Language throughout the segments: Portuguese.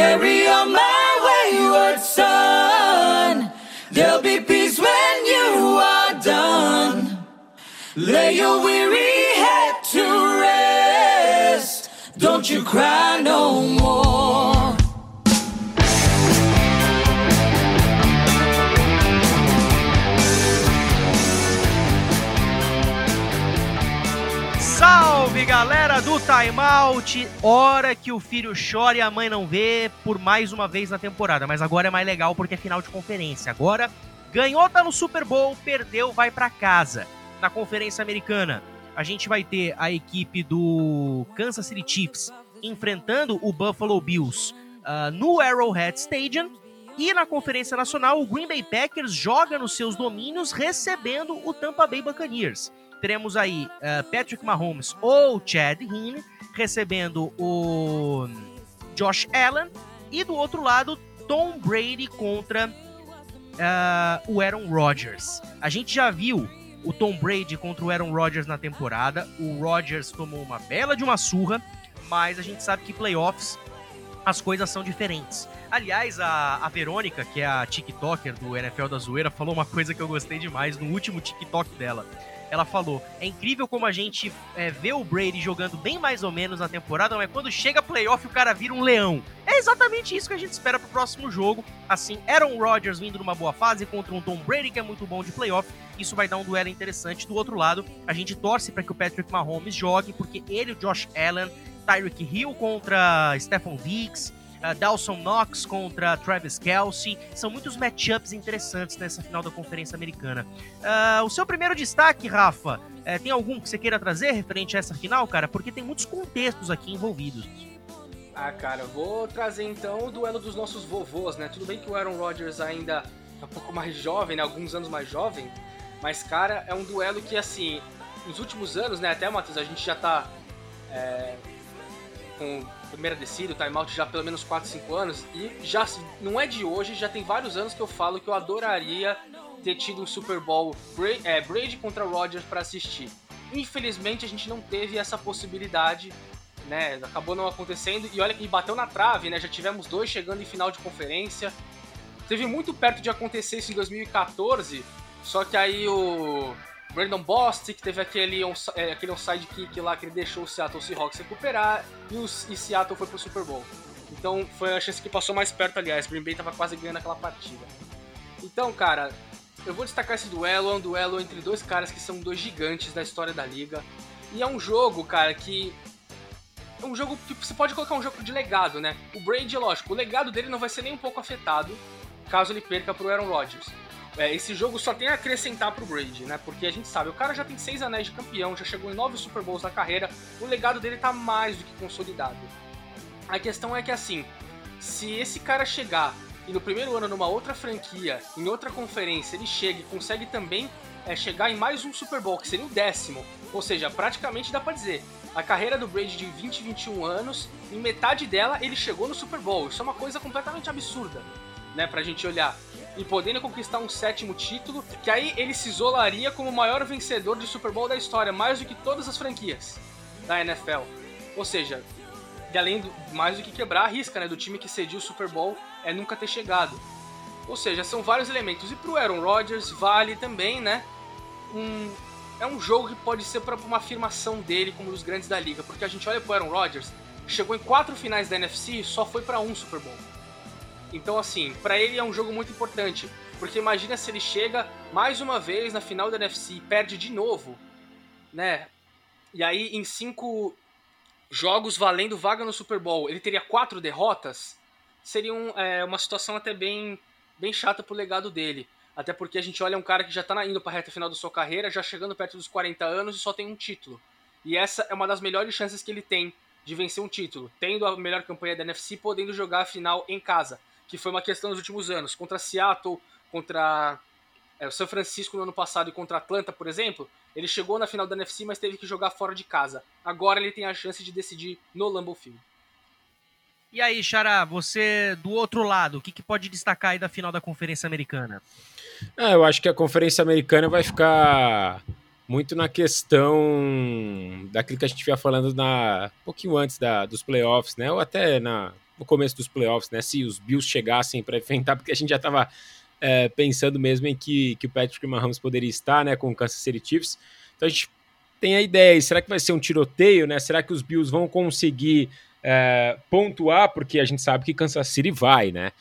Carry on my wayward son. There'll be peace when you are done. Lay your weary head to rest. Don't you cry no more. Galera do Timeout! Hora que o filho chora e a mãe não vê por mais uma vez na temporada. Mas agora é mais legal porque é final de conferência. Agora ganhou, tá no Super Bowl, perdeu, vai para casa. Na conferência americana, a gente vai ter a equipe do Kansas City Chiefs enfrentando o Buffalo Bills uh, no Arrowhead Stadium. E na Conferência Nacional, o Green Bay Packers joga nos seus domínios recebendo o Tampa Bay Buccaneers teremos aí uh, Patrick Mahomes ou Chad Heaney recebendo o Josh Allen e do outro lado Tom Brady contra uh, o Aaron Rodgers. A gente já viu o Tom Brady contra o Aaron Rodgers na temporada. O Rodgers tomou uma bela de uma surra, mas a gente sabe que playoffs as coisas são diferentes. Aliás, a, a Verônica, que é a TikToker do NFL da Zoeira, falou uma coisa que eu gostei demais no último TikTok dela ela falou: é incrível como a gente é, vê o Brady jogando bem mais ou menos na temporada, mas quando chega playoff o cara vira um leão. É exatamente isso que a gente espera pro próximo jogo. Assim, Aaron Rodgers vindo numa boa fase contra um Tom Brady que é muito bom de playoff. Isso vai dar um duelo interessante. Do outro lado, a gente torce para que o Patrick Mahomes jogue, porque ele, o Josh Allen, Tyreek Hill contra Stephon Diggs, uh, Dawson Knox contra Travis Kelsey. São muitos matchups interessantes nessa final da Conferência Americana. Uh, o seu primeiro destaque, Rafa, uh, tem algum que você queira trazer referente a essa final, cara? Porque tem muitos contextos aqui envolvidos. Ah, cara, vou trazer então o duelo dos nossos vovôs, né? Tudo bem que o Aaron Rodgers ainda é um pouco mais jovem, né? Alguns anos mais jovem, mas, cara, é um duelo que, assim, nos últimos anos, né? Até, Matheus, a gente já tá é, com primeira descida, o timeout já pelo menos 4, 5 anos, e já não é de hoje, já tem vários anos que eu falo que eu adoraria ter tido um Super Bowl Brady, é, Brady contra Rodgers para assistir. Infelizmente a gente não teve essa possibilidade, né? Acabou não acontecendo e olha que bateu na trave, né? Já tivemos dois chegando em final de conferência. Teve muito perto de acontecer isso em 2014, só que aí o Brandon Bostic teve aquele, on, é, aquele onside lá que ele deixou o Seattle Seahawks recuperar e, o, e Seattle foi pro Super Bowl. Então foi a chance que passou mais perto, aliás. Green Bay tava quase ganhando aquela partida. Então, cara, eu vou destacar esse duelo. É um duelo entre dois caras que são dois gigantes da história da liga. E é um jogo, cara, que. É um jogo que você pode colocar um jogo de legado, né? O Brady, lógico, o legado dele não vai ser nem um pouco afetado caso ele perca pro Aaron Rodgers é, esse jogo só tem a acrescentar pro Brady, né? Porque a gente sabe, o cara já tem seis anéis de campeão, já chegou em nove Super Bowls na carreira, o legado dele tá mais do que consolidado. A questão é que assim, se esse cara chegar e no primeiro ano numa outra franquia, em outra conferência, ele chega e consegue também é, chegar em mais um Super Bowl, que seria o décimo, ou seja, praticamente dá pra dizer, a carreira do Brady de 20, 21 anos, em metade dela ele chegou no Super Bowl. Isso é uma coisa completamente absurda, né, pra gente olhar e podendo conquistar um sétimo título, que aí ele se isolaria como o maior vencedor de Super Bowl da história, mais do que todas as franquias da NFL. Ou seja, e além do, mais do que quebrar a risca né, do time que cediu o Super Bowl é nunca ter chegado. Ou seja, são vários elementos. E pro Aaron Rodgers vale também, né? Um, é um jogo que pode ser para uma afirmação dele como um dos grandes da liga, porque a gente olha pro Aaron Rodgers, chegou em quatro finais da NFC e só foi para um Super Bowl. Então, assim, para ele é um jogo muito importante. Porque imagina se ele chega mais uma vez na final da NFC e perde de novo, né? E aí, em cinco jogos valendo vaga no Super Bowl, ele teria quatro derrotas. Seria um, é, uma situação até bem, bem chata pro legado dele. Até porque a gente olha um cara que já tá indo pra reta final da sua carreira, já chegando perto dos 40 anos e só tem um título. E essa é uma das melhores chances que ele tem de vencer um título, tendo a melhor campanha da NFC, podendo jogar a final em casa que foi uma questão nos últimos anos. Contra Seattle, contra é, o São Francisco no ano passado e contra Atlanta, por exemplo, ele chegou na final da NFC, mas teve que jogar fora de casa. Agora ele tem a chance de decidir no Lambeau Field. E aí, Xará, você do outro lado, o que, que pode destacar aí da final da Conferência Americana? Ah, eu acho que a Conferência Americana vai ficar muito na questão daquilo que a gente vinha falando na, um pouquinho antes da, dos playoffs, né? Ou até na, no começo dos playoffs, né? Se os Bills chegassem para enfrentar, porque a gente já estava é, pensando mesmo em que, que o Patrick Mahomes poderia estar, né, com o Kansas City Chiefs. Então a gente tem a ideia, será que vai ser um tiroteio, né? Será que os Bills vão conseguir é, pontuar? Porque a gente sabe que Kansas City vai, né?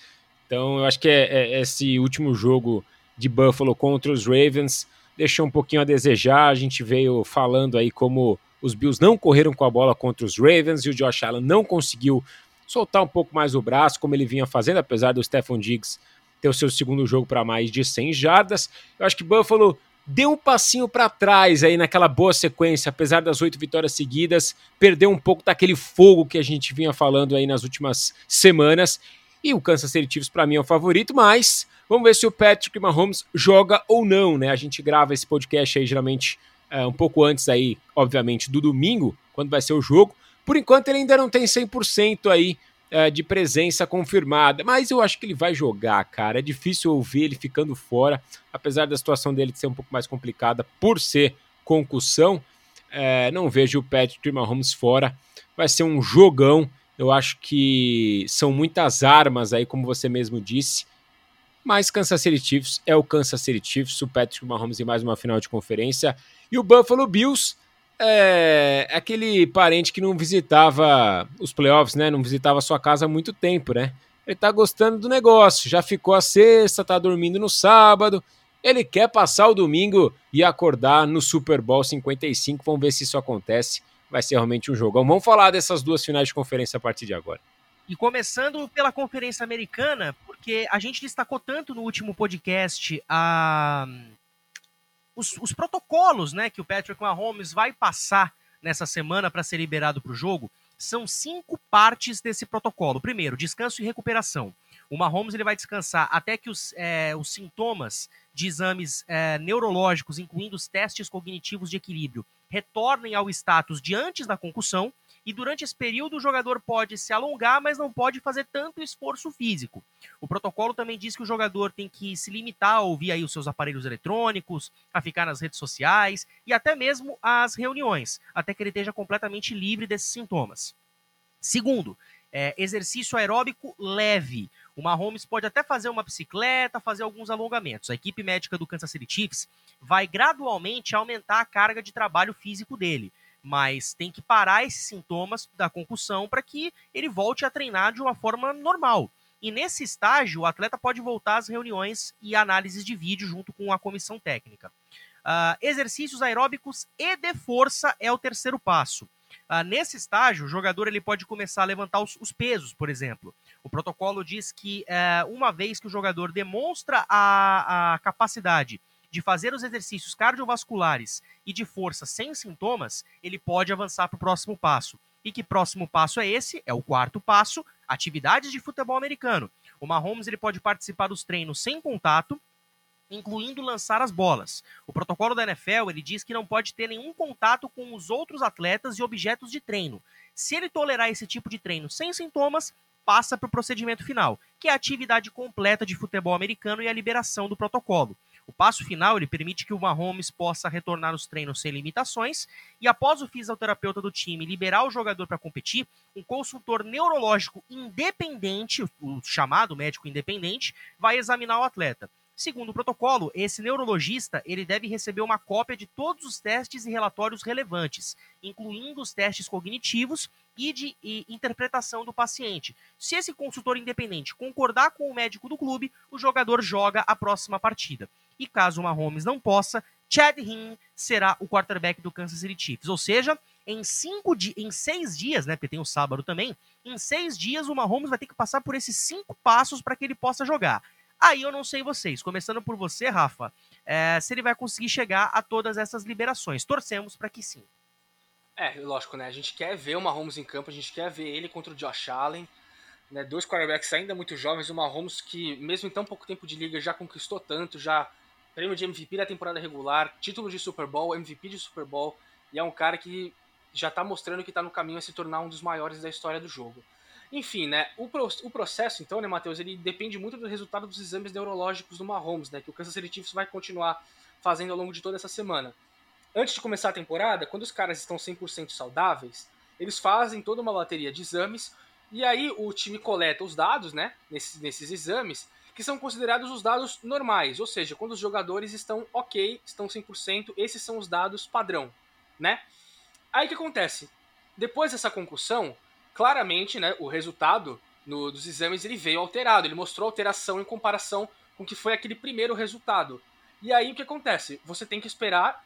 Então eu acho que é, é, esse último jogo de Buffalo contra os Ravens deixou um pouquinho a desejar. A gente veio falando aí como os Bills não correram com a bola contra os Ravens e o Josh Allen não conseguiu soltar um pouco mais o braço, como ele vinha fazendo, apesar do Stephon Diggs ter o seu segundo jogo para mais de 100 jardas. Eu acho que Buffalo deu um passinho para trás aí naquela boa sequência, apesar das oito vitórias seguidas, perdeu um pouco daquele fogo que a gente vinha falando aí nas últimas semanas. E o Kansas City Chiefs para mim é o favorito, mas vamos ver se o Patrick Mahomes joga ou não, né? A gente grava esse podcast aí geralmente é, um pouco antes aí, obviamente, do domingo, quando vai ser o jogo. Por enquanto ele ainda não tem 100% aí é, de presença confirmada, mas eu acho que ele vai jogar, cara. É difícil ouvir ele ficando fora, apesar da situação dele ser um pouco mais complicada por ser concussão. É, não vejo o Patrick Mahomes fora. Vai ser um jogão. Eu acho que são muitas armas aí, como você mesmo disse. Mas Kansas City Chiefs é o Kansas City Chiefs, o Patrick Mahomes em mais uma final de conferência. E o Buffalo Bills é aquele parente que não visitava os playoffs, né? Não visitava sua casa há muito tempo, né? Ele tá gostando do negócio, já ficou a sexta, tá dormindo no sábado. Ele quer passar o domingo e acordar no Super Bowl 55. Vamos ver se isso acontece. Vai ser realmente um jogão. Vamos falar dessas duas finais de conferência a partir de agora. E começando pela Conferência Americana, porque a gente destacou tanto no último podcast a os, os protocolos né, que o Patrick Mahomes vai passar nessa semana para ser liberado para o jogo são cinco partes desse protocolo. Primeiro, descanso e recuperação. O Mahomes ele vai descansar até que os, é, os sintomas de exames é, neurológicos, incluindo os testes cognitivos de equilíbrio, retornem ao status de antes da concussão. E durante esse período, o jogador pode se alongar, mas não pode fazer tanto esforço físico. O protocolo também diz que o jogador tem que se limitar a ouvir aí os seus aparelhos eletrônicos, a ficar nas redes sociais e até mesmo às reuniões, até que ele esteja completamente livre desses sintomas. Segundo, é, exercício aeróbico leve. O Mahomes pode até fazer uma bicicleta, fazer alguns alongamentos. A equipe médica do Kansas City Chiefs vai gradualmente aumentar a carga de trabalho físico dele mas tem que parar esses sintomas da concussão para que ele volte a treinar de uma forma normal. E nesse estágio, o atleta pode voltar às reuniões e análises de vídeo junto com a comissão técnica. Uh, exercícios aeróbicos e de força é o terceiro passo. Uh, nesse estágio, o jogador ele pode começar a levantar os, os pesos, por exemplo. O protocolo diz que uh, uma vez que o jogador demonstra a, a capacidade de fazer os exercícios cardiovasculares e de força sem sintomas, ele pode avançar para o próximo passo. E que próximo passo é esse? É o quarto passo, atividades de futebol americano. O Mahomes ele pode participar dos treinos sem contato, incluindo lançar as bolas. O protocolo da NFL ele diz que não pode ter nenhum contato com os outros atletas e objetos de treino. Se ele tolerar esse tipo de treino sem sintomas, passa para o procedimento final, que é a atividade completa de futebol americano e a liberação do protocolo. O passo final ele permite que o Mahomes possa retornar aos treinos sem limitações e após o fisioterapeuta do time liberar o jogador para competir, um consultor neurológico independente, o chamado médico independente, vai examinar o atleta. Segundo o protocolo, esse neurologista ele deve receber uma cópia de todos os testes e relatórios relevantes, incluindo os testes cognitivos e de e interpretação do paciente. Se esse consultor independente concordar com o médico do clube, o jogador joga a próxima partida. E caso o Mahomes não possa, Chad Hinn será o quarterback do Kansas City Chiefs. Ou seja, em, cinco di em seis dias, né? Porque tem o sábado também. Em seis dias, o Mahomes vai ter que passar por esses cinco passos para que ele possa jogar. Aí eu não sei vocês, começando por você, Rafa, é, se ele vai conseguir chegar a todas essas liberações. Torcemos para que sim. É, lógico, né? A gente quer ver o Mahomes em campo, a gente quer ver ele contra o Josh Allen. Né? Dois quarterbacks ainda muito jovens, o Mahomes que, mesmo em tão pouco tempo de liga, já conquistou tanto, já prêmio de MVP da temporada regular, título de Super Bowl, MVP de Super Bowl, e é um cara que já está mostrando que está no caminho a se tornar um dos maiores da história do jogo. Enfim, né, o, pro, o processo, então, né, Matheus, ele depende muito do resultado dos exames neurológicos do Mahomes, né, que o Kansas City Chiefs vai continuar fazendo ao longo de toda essa semana. Antes de começar a temporada, quando os caras estão 100% saudáveis, eles fazem toda uma bateria de exames E aí o time coleta os dados, né, nesses, nesses exames, que são considerados os dados normais, ou seja, quando os jogadores estão ok, estão 100%, esses são os dados padrão, né? Aí o que acontece? Depois dessa concussão, claramente, né, o resultado no, dos exames ele veio alterado, ele mostrou alteração em comparação com o que foi aquele primeiro resultado. E aí o que acontece? Você tem que esperar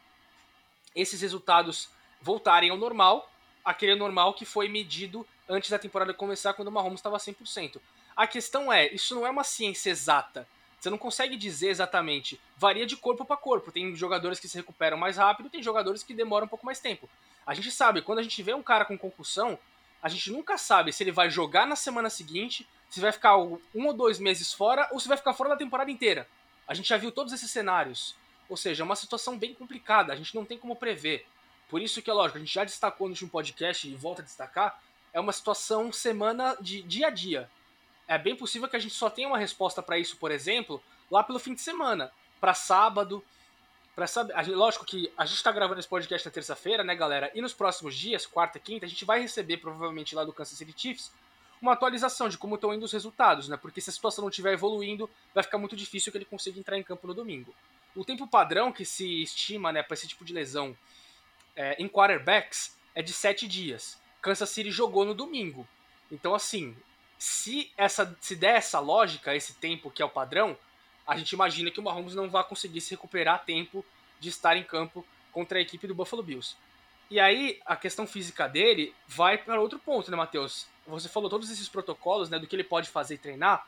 esses resultados voltarem ao normal, aquele normal que foi medido antes da temporada começar, quando o Mahomes estava 100%. A questão é, isso não é uma ciência exata. Você não consegue dizer exatamente. Varia de corpo para corpo. Tem jogadores que se recuperam mais rápido, tem jogadores que demoram um pouco mais tempo. A gente sabe, quando a gente vê um cara com concussão, a gente nunca sabe se ele vai jogar na semana seguinte, se vai ficar um ou dois meses fora, ou se vai ficar fora da temporada inteira. A gente já viu todos esses cenários. Ou seja, é uma situação bem complicada, a gente não tem como prever. Por isso que é lógico, a gente já destacou no último podcast e volta a destacar, é uma situação semana de dia a dia. É bem possível que a gente só tenha uma resposta para isso, por exemplo, lá pelo fim de semana, para sábado, para saber, lógico que a gente está gravando esse podcast na terça-feira, né, galera? E nos próximos dias, quarta e quinta, a gente vai receber provavelmente lá do Kansas City Chiefs uma atualização de como estão indo os resultados, né? Porque se a situação não estiver evoluindo, vai ficar muito difícil que ele consiga entrar em campo no domingo. O tempo padrão que se estima, né, para esse tipo de lesão é, em quarterbacks é de sete dias. Kansas City jogou no domingo. Então, assim, se, essa, se der essa lógica, esse tempo que é o padrão, a gente imagina que o Mahomes não vai conseguir se recuperar a tempo de estar em campo contra a equipe do Buffalo Bills. E aí, a questão física dele vai para outro ponto, né, Matheus? Você falou todos esses protocolos, né, do que ele pode fazer e treinar.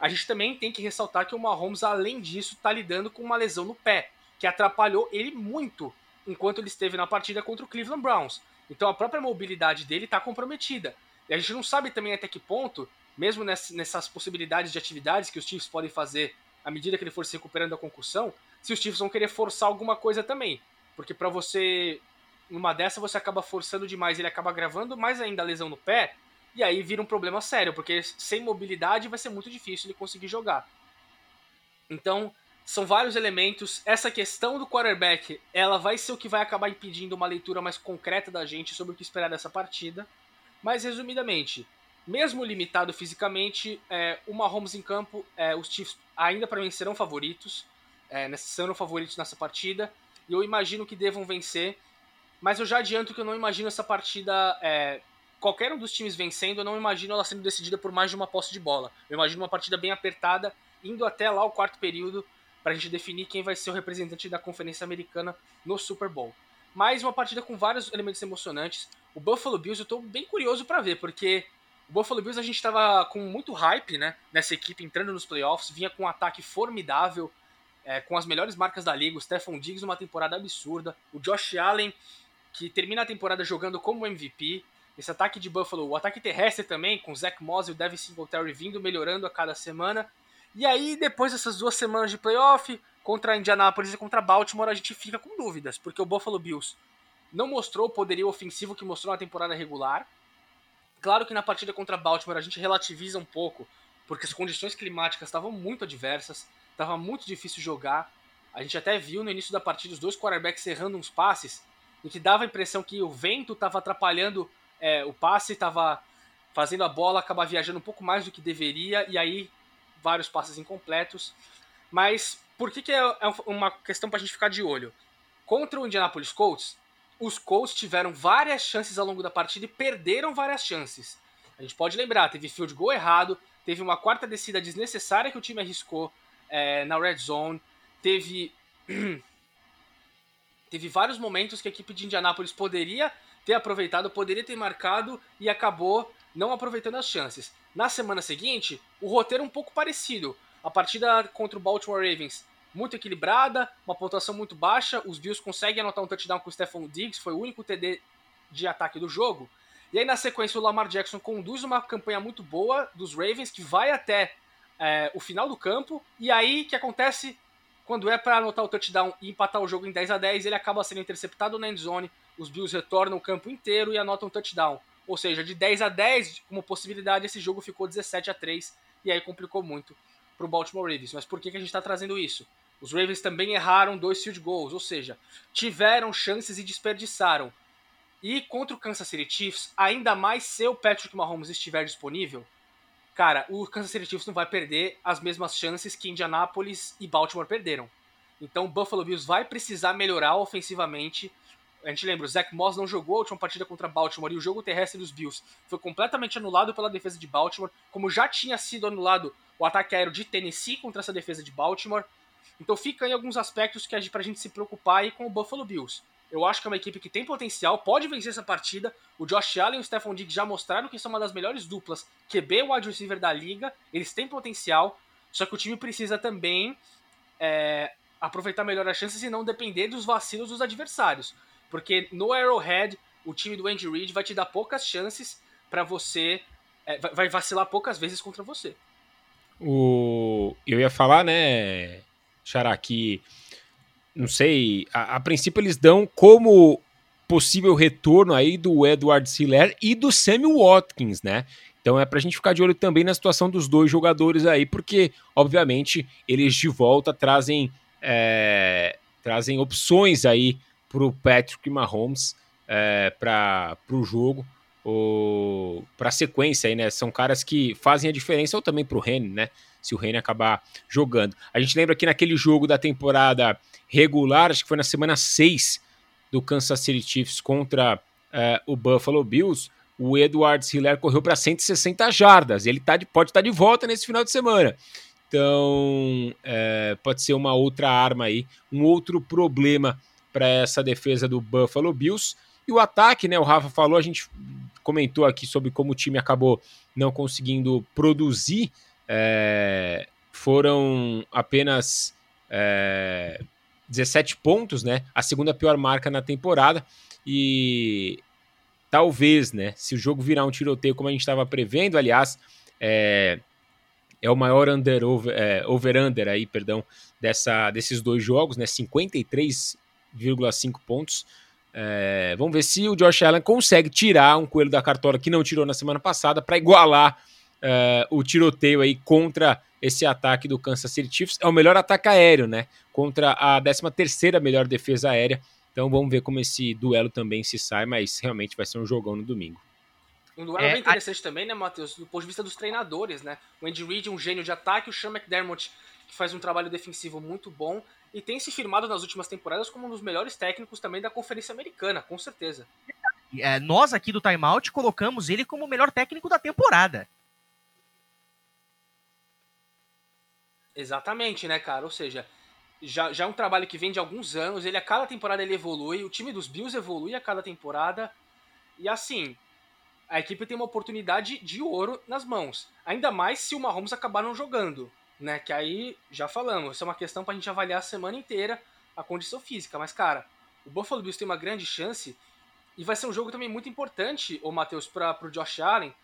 A gente também tem que ressaltar que o Mahomes, além disso, está lidando com uma lesão no pé, que atrapalhou ele muito enquanto ele esteve na partida contra o Cleveland Browns. Então a própria mobilidade dele está comprometida. E a gente não sabe também até que ponto, mesmo nessas possibilidades de atividades que os Chiefs podem fazer à medida que ele for se recuperando da concussão, se os Chiefs vão querer forçar alguma coisa também. Porque para você, numa dessa, você acaba forçando demais, ele acaba gravando mais ainda a lesão no pé, e aí vira um problema sério, porque sem mobilidade vai ser muito difícil ele conseguir jogar. Então, são vários elementos. Essa questão do quarterback, ela vai ser o que vai acabar impedindo uma leitura mais concreta da gente sobre o que esperar dessa partida. Mas, resumidamente, mesmo limitado fisicamente, é, o Mahomes em campo, é, os Chiefs ainda para mim serão favoritos, é, serão favoritos nessa partida, e eu imagino que devam vencer, mas eu já adianto que eu não imagino essa partida, é, qualquer um dos times vencendo, eu não imagino ela sendo decidida por mais de uma posse de bola. Eu imagino uma partida bem apertada, indo até lá o quarto período, para a gente definir quem vai ser o representante da Conferência Americana no Super Bowl. Mais uma partida com vários elementos emocionantes. O Buffalo Bills eu estou bem curioso para ver, porque o Buffalo Bills a gente estava com muito hype né, nessa equipe entrando nos playoffs, vinha com um ataque formidável, é, com as melhores marcas da liga, o Stephon Diggs uma temporada absurda, o Josh Allen que termina a temporada jogando como MVP, esse ataque de Buffalo, o ataque terrestre também, com o Zach Moss e o Devin Singletary vindo melhorando a cada semana, e aí, depois dessas duas semanas de playoff, contra Indianapolis e contra Baltimore, a gente fica com dúvidas, porque o Buffalo Bills não mostrou o poderio ofensivo que mostrou na temporada regular. Claro que na partida contra Baltimore a gente relativiza um pouco, porque as condições climáticas estavam muito adversas, estava muito difícil jogar. A gente até viu no início da partida os dois quarterbacks errando uns passes, em que dava a impressão que o vento estava atrapalhando é, o passe, estava fazendo a bola acabar viajando um pouco mais do que deveria, e aí vários passes incompletos. Mas por que, que é, é uma questão para a gente ficar de olho? Contra o Indianapolis Colts, os Colts tiveram várias chances ao longo da partida e perderam várias chances. A gente pode lembrar, teve field goal errado, teve uma quarta descida desnecessária que o time arriscou é, na red zone, teve teve vários momentos que a equipe de Indianapolis poderia ter aproveitado, poderia ter marcado e acabou não aproveitando as chances. Na semana seguinte, o roteiro é um pouco parecido. A partida contra o Baltimore Ravens muito equilibrada, uma pontuação muito baixa, os Bills conseguem anotar um touchdown com o Stephon Diggs, foi o único TD de ataque do jogo. E aí na sequência o Lamar Jackson conduz uma campanha muito boa dos Ravens, que vai até é, o final do campo, e aí que acontece quando é para anotar o touchdown e empatar o jogo em 10 a 10 ele acaba sendo interceptado na endzone, os Bills retornam o campo inteiro e anotam um touchdown. Ou seja, de 10 a 10, como possibilidade, esse jogo ficou 17 a 3 e aí complicou muito para o Baltimore Ravens. Mas por que, que a gente está trazendo isso? Os Ravens também erraram dois field goals, ou seja, tiveram chances e desperdiçaram. E contra o Kansas City Chiefs, ainda mais se o Patrick Mahomes estiver disponível, cara, o Kansas City Chiefs não vai perder as mesmas chances que Indianapolis e Baltimore perderam. Então o Buffalo Bills vai precisar melhorar ofensivamente. A gente lembra, o Zach Moss não jogou a última partida contra Baltimore e o jogo terrestre dos Bills foi completamente anulado pela defesa de Baltimore, como já tinha sido anulado o ataque aéreo de Tennessee contra essa defesa de Baltimore. Então fica aí alguns aspectos que gente, pra gente se preocupar aí com o Buffalo Bills. Eu acho que é uma equipe que tem potencial, pode vencer essa partida. O Josh Allen e o Stephon Diggs já mostraram que são uma das melhores duplas QB wide receiver da liga. Eles têm potencial, só que o time precisa também é, aproveitar melhor as chances e não depender dos vacilos dos adversários. Porque no Arrowhead, o time do Andy Reid vai te dar poucas chances para você. É, vai vacilar poucas vezes contra você. O... Eu ia falar, né, Xará, que não sei, a, a, princípio eles dão como possível retorno aí do Edward Siller e do Sammy Watkins, né? Então é pra gente ficar de olho também na situação dos dois jogadores aí, porque, obviamente, eles de volta trazem, é, trazem opções aí pro Patrick Mahomes é, para o jogo, para a sequência aí, né? São caras que fazem a diferença, ou também pro Rene, né? Se o Rene acabar jogando. A gente lembra que naquele jogo da temporada regular, acho que foi na semana 6 do Kansas City Chiefs contra uh, o Buffalo Bills, o Edward Hiller correu para 160 jardas. Ele tá de, pode estar tá de volta nesse final de semana. Então, é, pode ser uma outra arma aí, um outro problema para essa defesa do Buffalo Bills. E o ataque, né? O Rafa falou, a gente comentou aqui sobre como o time acabou não conseguindo produzir. É, foram apenas é, 17 pontos, né? A segunda pior marca na temporada. E talvez, né? Se o jogo virar um tiroteio como a gente estava prevendo, aliás, é, é o maior under over, é, over under aí, perdão, dessa, desses dois jogos, né? 53,5 pontos. É, vamos ver se o Josh Allen consegue tirar um coelho da cartola que não tirou na semana passada para igualar é, o tiroteio aí contra esse ataque do Kansas City Chiefs. É o melhor ataque aéreo, né? Contra a 13 terceira melhor defesa aérea. Então vamos ver como esse duelo também se sai, mas realmente vai ser um jogão no domingo. Um duelo é, bem interessante a... também, né, Matheus? Do ponto de vista dos treinadores, né? O Andy Reid, um gênio de ataque, o Sean McDermott, que faz um trabalho defensivo muito bom e tem se firmado nas últimas temporadas como um dos melhores técnicos também da Conferência Americana, com certeza. É, nós aqui do Timeout colocamos ele como o melhor técnico da temporada. Exatamente, né, cara? Ou seja, já, já é um trabalho que vem de alguns anos, ele a cada temporada ele evolui, o time dos Bills evolui a cada temporada. E assim, a equipe tem uma oportunidade de ouro nas mãos. Ainda mais se o Mahomes acabar não jogando, né? Que aí, já falamos, isso é uma questão pra gente avaliar a semana inteira a condição física. Mas, cara, o Buffalo Bills tem uma grande chance e vai ser um jogo também muito importante, o Matheus, para pro Josh Allen,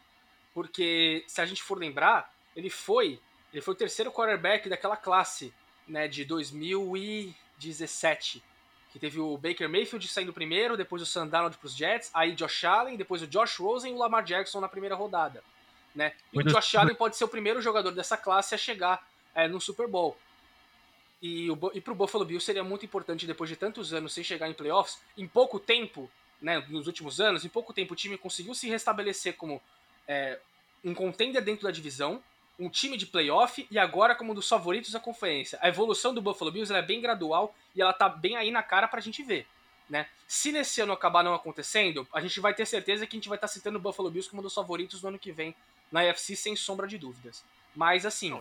porque se a gente for lembrar, ele foi ele foi o terceiro quarterback daquela classe, né, de 2017. Que teve o Baker Mayfield saindo primeiro, depois o Sam Darnold para os Jets, aí Josh Allen, depois o Josh Rosen e o Lamar Jackson na primeira rodada. Né? E o Josh Allen pode ser o primeiro jogador dessa classe a chegar é, no Super Bowl. E, o, e para o Buffalo Bills seria muito importante, depois de tantos anos sem chegar em playoffs, em pouco tempo, né, nos últimos anos, em pouco tempo o time conseguiu se restabelecer como é, um contender dentro da divisão, um time de playoff e agora como um dos favoritos da conferência. A evolução do Buffalo Bills é bem gradual e ela tá bem aí na cara pra gente ver. Né? Se nesse ano acabar não acontecendo, a gente vai ter certeza que a gente vai estar tá citando o Buffalo Bills como um dos favoritos no ano que vem na UFC, sem sombra de dúvidas. Mas assim.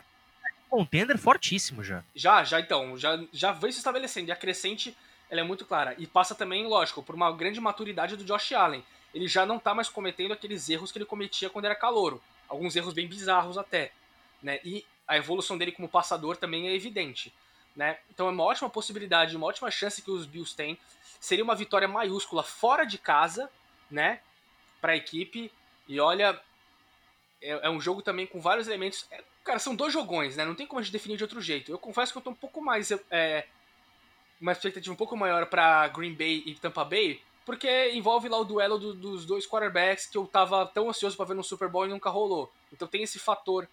Contender fortíssimo já. Já, já então. Já, já vem se estabelecendo. E a crescente ela é muito clara. E passa também, lógico, por uma grande maturidade do Josh Allen. Ele já não tá mais cometendo aqueles erros que ele cometia quando era calouro. Alguns erros bem bizarros até né? E a evolução dele como passador também é evidente, né? Então é uma ótima possibilidade, uma ótima chance que os Bills têm. Seria uma vitória maiúscula fora de casa, né? Para a equipe. E olha, é, é, um jogo também com vários elementos. É, cara, são dois jogões, né? Não tem como a gente definir de outro jeito. Eu confesso que eu tô um pouco mais. É, uma expectativa um pouco maior para Green Bay e Tampa Bay, porque envolve lá o duelo do, dos dois quarterbacks que eu tava tão ansioso para ver no Super Bowl e nunca rolou. Então tem esse fator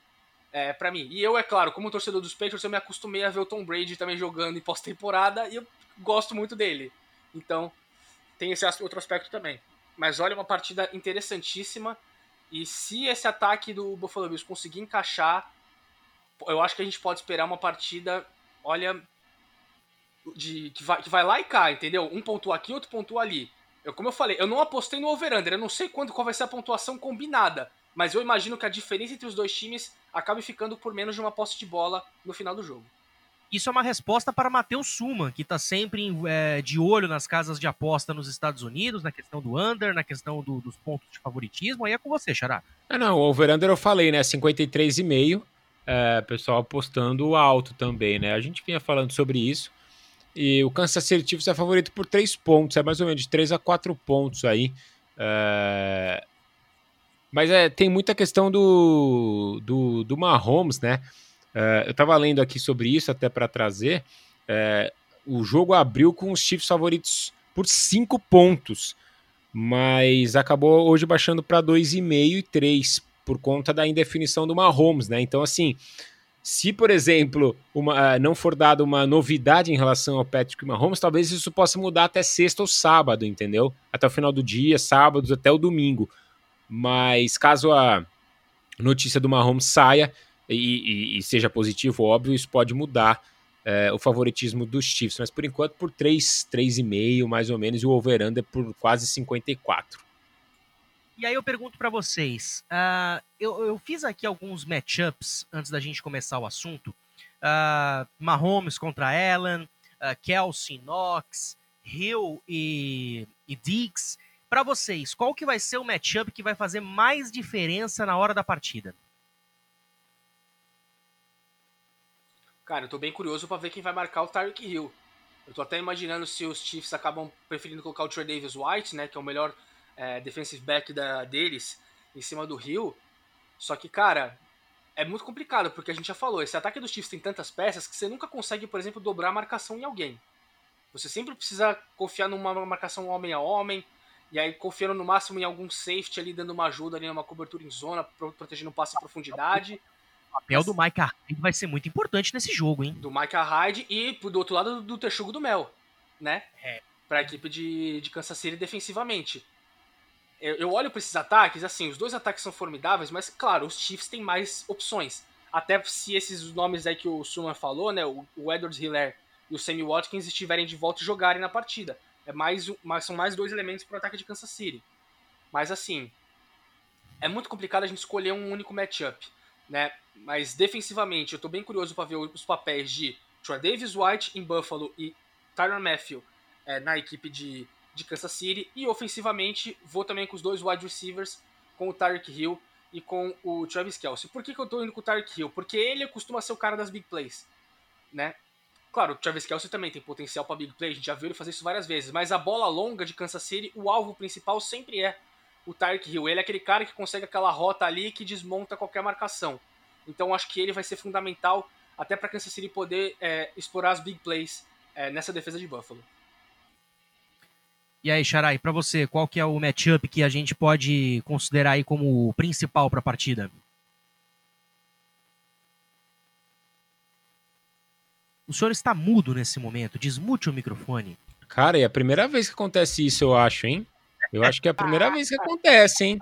é, para mim. E eu, é claro, como torcedor dos Patriots, eu me acostumei a ver o Tom Brady também jogando em pós-temporada e eu gosto muito dele. Então, tem esse outro aspecto também. mas olha, uma partida interessantíssima. E se esse ataque do Buffalo Bills conseguir encaixar, eu acho que a gente pode esperar uma partida, olha, de que vai, que vai lá e cá, entendeu? Um pontua aqui, outro pontua ali. Eu, como eu falei, eu não apostei no over-under, eu não sei quando, qual vai ser a pontuação combinada, mas eu imagino que a diferença entre os dois times acabe ficando por menos de uma posse de bola no final do jogo. Isso é uma resposta para Matheus Suman, que está sempre é, de olho nas casas de aposta nos Estados Unidos, na questão do under, na questão do, dos pontos de favoritismo. Aí é com você, Xará. Ah, não, o over-under eu falei, né? 53,5. É, pessoal apostando alto também, né? A gente vinha falando sobre isso. E o Kansas City Chiefs é favorito por 3 pontos, é mais ou menos de 3 a 4 pontos aí. É... Mas é, tem muita questão do, do, do Mahomes, né? É, eu estava lendo aqui sobre isso até para trazer. É, o jogo abriu com os Chiefs favoritos por 5 pontos, mas acabou hoje baixando para 2,5 e 3 por conta da indefinição do Mahomes, né? Então, assim, se, por exemplo, uma, ah, não for dada uma novidade em relação ao Patrick Mahomes, talvez isso possa mudar até sexta ou sábado, entendeu? Até o final do dia, sábados até o domingo. Mas caso a notícia do Mahomes saia e, e, e seja positivo, óbvio, isso pode mudar é, o favoritismo dos Chiefs. Mas por enquanto, por 3, 3,5 mais ou menos, e o over-under por quase 54. E aí eu pergunto para vocês, uh, eu, eu, fiz aqui alguns matchups antes da gente começar o assunto. Uh, Mahomes contra Allen, uh, Kelsey, Knox, Hill e, e Diggs. Para vocês, qual que vai ser o matchup que vai fazer mais diferença na hora da partida? Cara, eu tô bem curioso para ver quem vai marcar o Tyreek Hill. Eu tô até imaginando se os Chiefs acabam preferindo colocar o Trey Davis White, né, que é o melhor é, defensive back da, deles em cima do Rio. Só que, cara, é muito complicado, porque a gente já falou, esse ataque dos Chiefs tem tantas peças que você nunca consegue, por exemplo, dobrar a marcação em alguém. Você sempre precisa confiar numa marcação homem a homem, e aí confiando no máximo em algum safety ali, dando uma ajuda ali numa cobertura em zona, protegendo o passe em profundidade. O papel do Micah Hyde vai ser muito importante nesse jogo, hein? Do Micah Hyde e do outro lado do Texugo do Mel, né? É. Pra equipe de, de Kansas City defensivamente eu, eu olho para esses ataques, assim, os dois ataques são formidáveis, mas claro, os Chiefs têm mais opções. Até se esses nomes aí que o Suman falou, né, o, o Edwards Hiller e o Sammy Watkins estiverem de volta e jogarem na partida. É mais, mais são mais dois elementos para o ataque de Kansas City. Mas assim, é muito complicado a gente escolher um único matchup, né? Mas defensivamente, eu estou bem curioso para ver os papéis de Troy Davis White em Buffalo e Tyron Matthew é, na equipe de de Kansas City. E ofensivamente, vou também com os dois wide receivers, com o Tyreek Hill e com o Travis Kelsey. Por que, que eu tô indo com o Tyreek Hill? Porque ele costuma ser o cara das big plays, né? Claro, o Travis Kelsey também tem potencial para big play, a gente já viu ele fazer isso várias vezes, mas a bola longa de Kansas City, o alvo principal sempre é o Tyreek Hill. Ele é aquele cara que consegue aquela rota ali que desmonta qualquer marcação. Então acho que ele vai ser fundamental até para Kansas City poder é, explorar as big plays é, nessa defesa de Buffalo. E aí, Xarai, para você, qual que é o matchup que a gente pode considerar aí como principal para a partida? O senhor está mudo nesse momento, desmute o microfone. Cara, é a primeira vez que acontece isso, eu acho, hein? Eu acho que é a primeira vez que acontece, hein?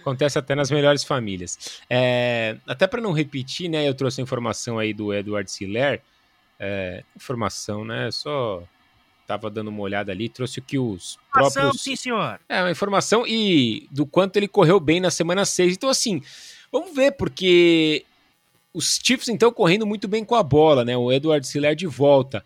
Acontece até nas melhores famílias. É, até para não repetir, né? Eu trouxe a informação aí do Edward Siller. É, informação, né? Só estava dando uma olhada ali, trouxe o que os informação, próprios... sim, senhor. É, uma informação e do quanto ele correu bem na semana 6. Então, assim, vamos ver, porque os Chiefs, então, correndo muito bem com a bola, né? O Edward Siller de volta.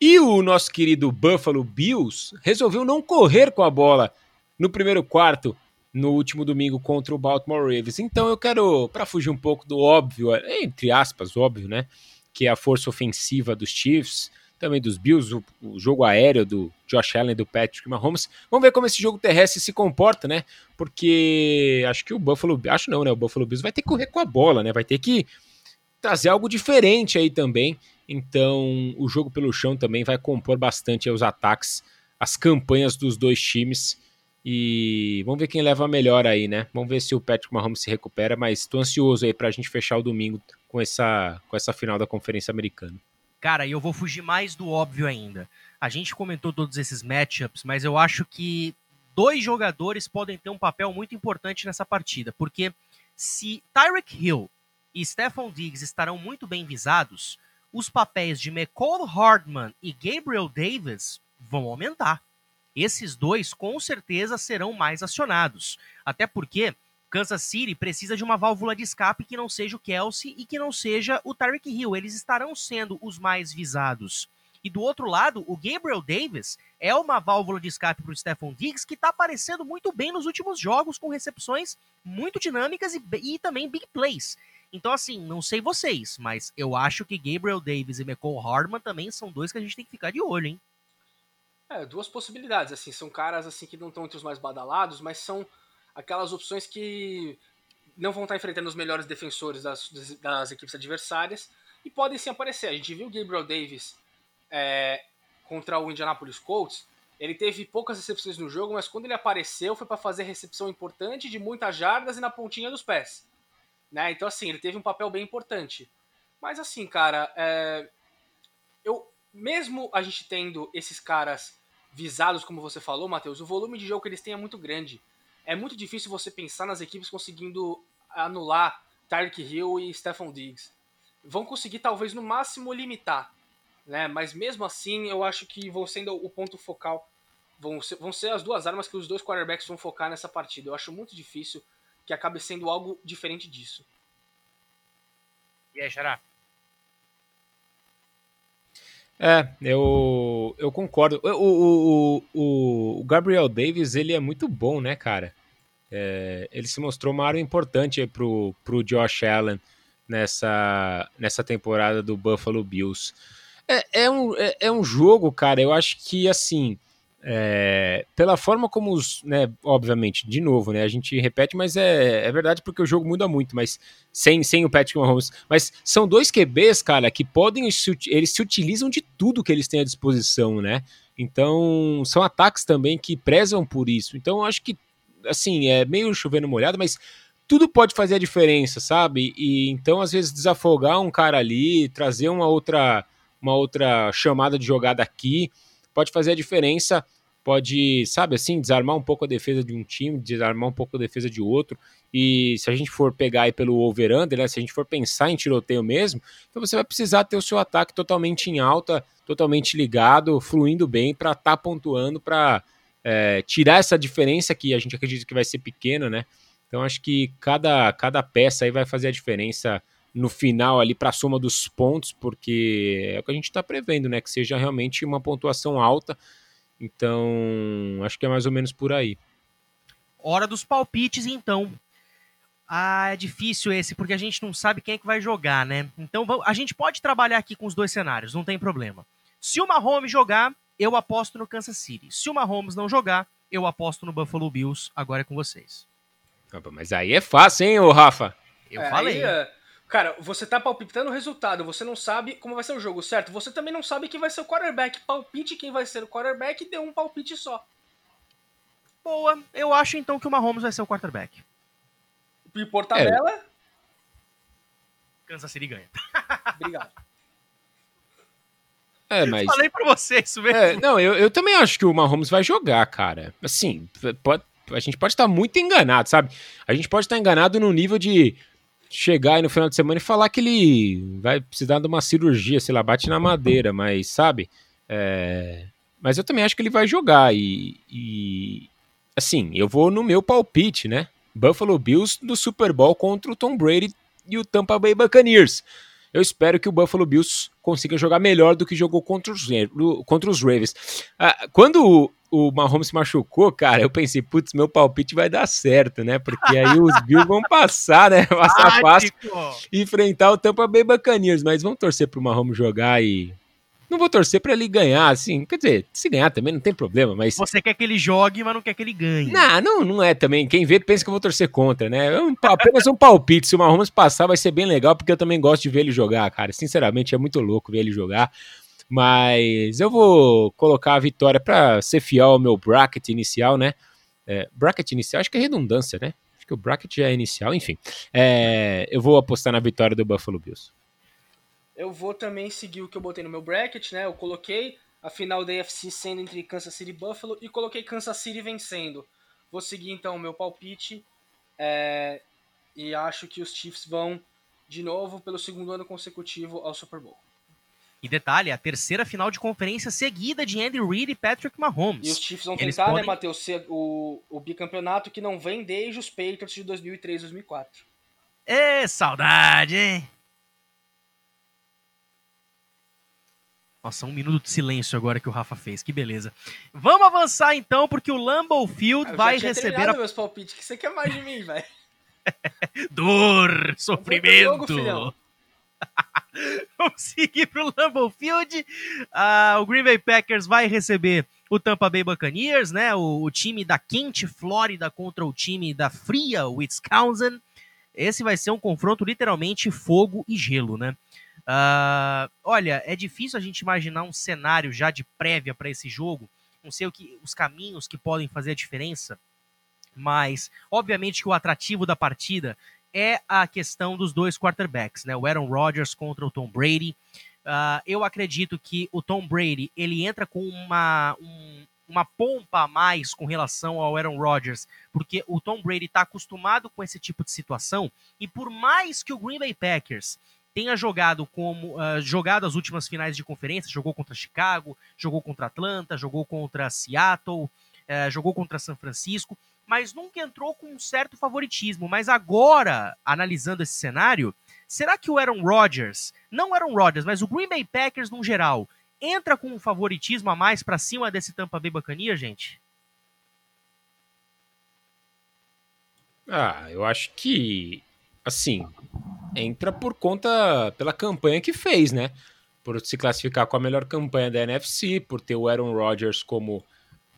E o nosso querido Buffalo Bills resolveu não correr com a bola no primeiro quarto no último domingo contra o Baltimore Ravens. Então eu quero, para fugir um pouco do óbvio, entre aspas, óbvio, né? Que é a força ofensiva dos Chiefs, também dos Bills, o, o, jogo aéreo do Josh Allen, do Patrick Mahomes. Vamos ver como esse jogo terrestre se comporta, né? Porque acho que o Buffalo, acho não, né? O Buffalo Bills vai ter que correr com a bola, né? Vai ter que trazer algo diferente aí também. Então, o jogo pelo chão também vai compor bastante os ataques, as campanhas dos dois times. E vamos ver quem leva melhor aí, né? Vamos ver se o Patrick Mahomes se recupera, mas estou ansioso aí para a gente fechar o domingo com essa, com essa final da Conferência Americana. Cara, e eu vou fugir mais do óbvio ainda. A gente comentou todos esses matchups, mas eu acho que dois jogadores podem ter um papel muito importante nessa partida, porque se Tyreek Hill e Stephon Diggs estarão muito bem visados, os papéis de McCall Hardman e Gabriel Davis vão aumentar. Esses dois com certeza serão mais acionados, até porque Kansas City precisa de uma válvula de escape que não seja o Kelsey e que não seja o Tyreek Hill. Eles estarão sendo os mais visados. E do outro lado, o Gabriel Davis é uma válvula de escape para o Stephon Diggs que está aparecendo muito bem nos últimos jogos, com recepções muito dinâmicas e, e, também big plays. Então, assim, não sei vocês, mas eu acho que Gabriel Davis e McCall Hardman também são dois que a gente tem que ficar de olho, hein? É, duas possibilidades, assim, são caras assim que não estão entre os mais badalados, mas são aquelas opções que não vão estar enfrentando os melhores defensores das, das equipes adversárias e podem sim aparecer. A gente viu o Gabriel Davis é, contra o Indianapolis Colts, ele teve poucas recepções no jogo, mas quando ele apareceu foi para fazer recepção importante de muitas jardas e na pontinha dos pés. Né? Então, assim, ele teve um papel bem importante. Mas, assim, cara, é... mesmo a gente tendo esses caras visados, como você falou, Matheus, o volume de jogo que eles têm é muito grande é muito difícil você pensar nas equipes conseguindo anular Tyreek Hill e Stephon Diggs. Vão conseguir talvez no máximo limitar, né? Mas mesmo assim, eu acho que vão sendo o ponto focal, vão ser, vão ser as duas armas que os dois quarterbacks vão focar nessa partida. Eu acho muito difícil que acabe sendo algo diferente disso. E aí, Xará? É, eu, eu concordo. O, o, o, Gabriel Davis, ele é muito bom, né, cara? É, ele se mostrou uma arma importante pro, pro Josh Allen nessa, nessa temporada do Buffalo Bills. É, é, um, é, é um jogo, cara, eu acho que, assim, é, pela forma como os, né, obviamente, de novo, né, a gente repete, mas é, é verdade porque o jogo muda muito, mas sem, sem o Patrick Mahomes, mas são dois QBs, cara, que podem, eles se utilizam de tudo que eles têm à disposição, né, então são ataques também que prezam por isso, então acho que, assim, é meio chovendo molhado, mas tudo pode fazer a diferença, sabe, e então às vezes desafogar um cara ali, trazer uma outra, uma outra chamada de jogada aqui, pode fazer a diferença, pode, sabe assim, desarmar um pouco a defesa de um time, desarmar um pouco a defesa de outro. E se a gente for pegar aí pelo over-under, né, se a gente for pensar em tiroteio mesmo, então você vai precisar ter o seu ataque totalmente em alta, totalmente ligado, fluindo bem para estar tá pontuando, para é, tirar essa diferença que a gente acredita que vai ser pequena, né? Então acho que cada, cada peça aí vai fazer a diferença no final ali para a soma dos pontos, porque é o que a gente está prevendo, né? Que seja realmente uma pontuação alta. Então, acho que é mais ou menos por aí. Hora dos palpites, então. Ah, é difícil esse, porque a gente não sabe quem é que vai jogar, né? Então, a gente pode trabalhar aqui com os dois cenários, não tem problema. Se o Mahomes jogar, eu aposto no Kansas City. Se o Mahomes não jogar, eu aposto no Buffalo Bills. Agora é com vocês. Mas aí é fácil, hein, ô Rafa? Eu é, falei. Aí, é, Cara, você tá palpitando o resultado, você não sabe como vai ser o jogo, certo? Você também não sabe quem vai ser o quarterback. Palpite quem vai ser o quarterback e deu um palpite só. Boa, eu acho então que o Mahomes vai ser o quarterback. E por tabela? É. Kansas City ganha. Obrigado. É, mas... Falei pra você isso mesmo. É, não, eu, eu também acho que o Mahomes vai jogar, cara. Assim, pode, a gente pode estar muito enganado, sabe? A gente pode estar enganado no nível de chegar aí no final de semana e falar que ele vai precisar de uma cirurgia, sei lá, bate na madeira, mas sabe? É... Mas eu também acho que ele vai jogar e, e, assim, eu vou no meu palpite, né? Buffalo Bills do Super Bowl contra o Tom Brady e o Tampa Bay Buccaneers. Eu espero que o Buffalo Bills consiga jogar melhor do que jogou contra os, contra os Ravens. Ah, quando o Mahomes se machucou, cara, eu pensei, putz, meu palpite vai dar certo, né? Porque aí os Bills vão passar, né? Passar fácil e enfrentar o Tampa Bay Buccaneers. Mas vamos torcer pro Mahomes jogar e. Não vou torcer para ele ganhar, assim. Quer dizer, se ganhar também não tem problema, mas. Você quer que ele jogue, mas não quer que ele ganhe. Não, não, não é também. Quem vê pensa que eu vou torcer contra, né? É um, apenas um palpite. Se o Mahomes passar, vai ser bem legal, porque eu também gosto de ver ele jogar, cara. Sinceramente, é muito louco ver ele jogar. Mas eu vou colocar a vitória para ser fiel ao meu bracket inicial, né? É, bracket inicial, acho que é redundância, né? Acho que o bracket já é inicial, enfim. É, eu vou apostar na vitória do Buffalo Bills. Eu vou também seguir o que eu botei no meu bracket, né? Eu coloquei a final da AFC sendo entre Kansas City e Buffalo e coloquei Kansas City vencendo. Vou seguir então o meu palpite é, e acho que os Chiefs vão de novo pelo segundo ano consecutivo ao Super Bowl. E detalhe, a terceira final de conferência seguida de Andy Reid e Patrick Mahomes. E os Chiefs vão Eles tentar, podem- né, Matheus, o, o bicampeonato que não vem desde os Patriots de 2003, 2004. Ê, saudade, hein? Nossa, um minuto de silêncio agora que o Rafa fez, que beleza. Vamos avançar então, porque o Lambeau Field eu vai receber a meus palpites. O que você quer mais de mim, velho? dor, sofrimento. jogo, filhão. Vamos seguir pro Lambeau Field. Ah, o Green Bay Packers vai receber o Tampa Bay Buccaneers, né? O, o time da quente Flórida contra o time da fria Wisconsin. Esse vai ser um confronto literalmente fogo e gelo, né? Ah, olha, é difícil a gente imaginar um cenário já de prévia para esse jogo. Não sei o que, os caminhos que podem fazer a diferença, mas obviamente que o atrativo da partida é a questão dos dois quarterbacks, né? O Aaron Rodgers contra o Tom Brady. Ah, eu acredito que o Tom Brady ele entra com uma, um- uma pompa a mais com relação ao Aaron Rodgers, porque o Tom Brady está acostumado com esse tipo de situação e por mais que o Green Bay Packers tenha jogado como ah, jogado as últimas finais de conferência, jogou contra Chicago, jogou contra Atlanta, jogou contra Seattle, eh, jogou contra São Francisco, mas nunca entrou com um certo favoritismo. Mas agora, analisando esse cenário, será que o Aaron Rodgers, não o Aaron Rodgers, mas o Green Bay Packers no geral, entra com um favoritismo a mais pra cima desse Tampa Bay Buccaneers, gente? Ah, eu acho que, assim, entra por conta, pela campanha que fez, né? Por se classificar com a melhor campanha da NFC, por ter o Aaron Rodgers como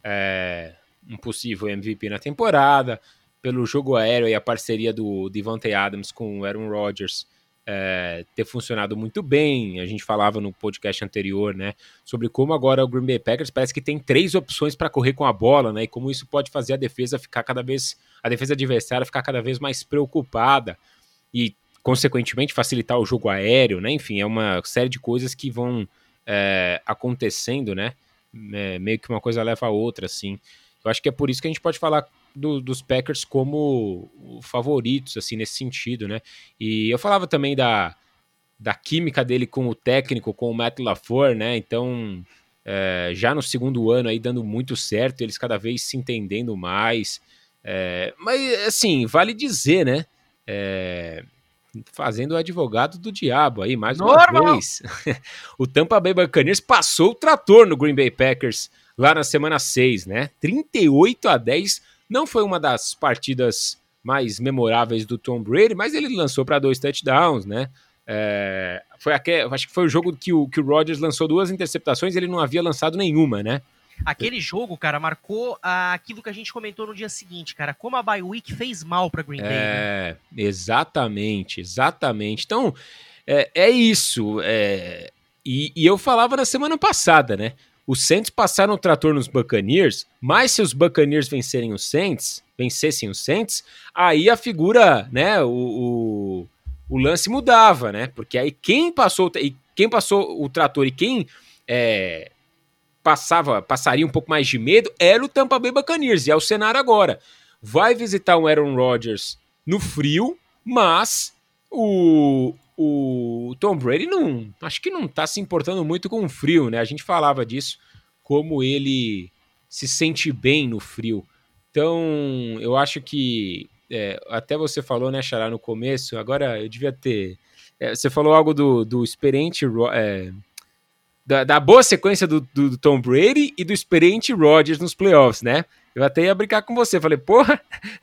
é, um possível MVP na temporada, pelo jogo aéreo e a parceria do Devontae Adams com o Aaron Rodgers é, ter funcionado muito bem. A gente falava no podcast anterior, né, sobre como agora o Green Bay Packers parece que tem três opções para correr com a bola, né, e como isso pode fazer a defesa ficar cada vez, a defesa adversária ficar cada vez mais preocupada e consequentemente facilitar o jogo aéreo, né? Enfim, é uma série de coisas que vão é, acontecendo, né? É, meio que uma coisa leva a outra, assim. Eu acho que é por isso que a gente pode falar do- dos Packers como favoritos, assim, nesse sentido, né? E eu falava também da, da química dele com o técnico, com o Matt LaFleur, né? Então, é, já no segundo ano aí dando muito certo, eles cada vez se entendendo mais. É, mas, assim, vale dizer, né? É, fazendo o advogado do diabo aí, mais uma Normal. vez. o Tampa Bay Buccaneers passou o trator no Green Bay Packers lá na semana 6, né? 38 a 10. Não foi uma das partidas mais memoráveis do Tom Brady, mas ele lançou para dois touchdowns, né? É, foi aquele, acho que foi o jogo que o, que o Rodgers lançou duas interceptações e ele não havia lançado nenhuma, né? Aquele jogo, cara, marcou ah, aquilo que a gente comentou no dia seguinte, cara. Como a bye week fez mal pra Green Bay. né? É, exatamente, exatamente. Então, é, é isso. é, e, e eu falava na semana passada, né? Os Saints passaram o trator nos Buccaneers, mas se os Buccaneers vencerem os Saints, vencessem os Saints, aí a figura, né, o, o, o lance mudava, né? Porque aí quem passou, e quem passou o trator e quem é, passava, passaria um pouco mais de medo era o Tampa Bay Buccaneers, e é o cenário agora. Vai visitar o Aaron Rodgers no frio, mas o, o Tom Brady não, acho que não tá se importando muito com o frio, né? A gente falava disso, como ele se sente bem no frio. Então, eu acho que é, até você falou, né, Xará, no começo, agora eu devia ter. é, você falou algo do, do experiente. É, da, da boa sequência do, do- do Tom Brady e do experiente Rodgers nos playoffs, né? Eu até ia brincar com você. Falei, porra,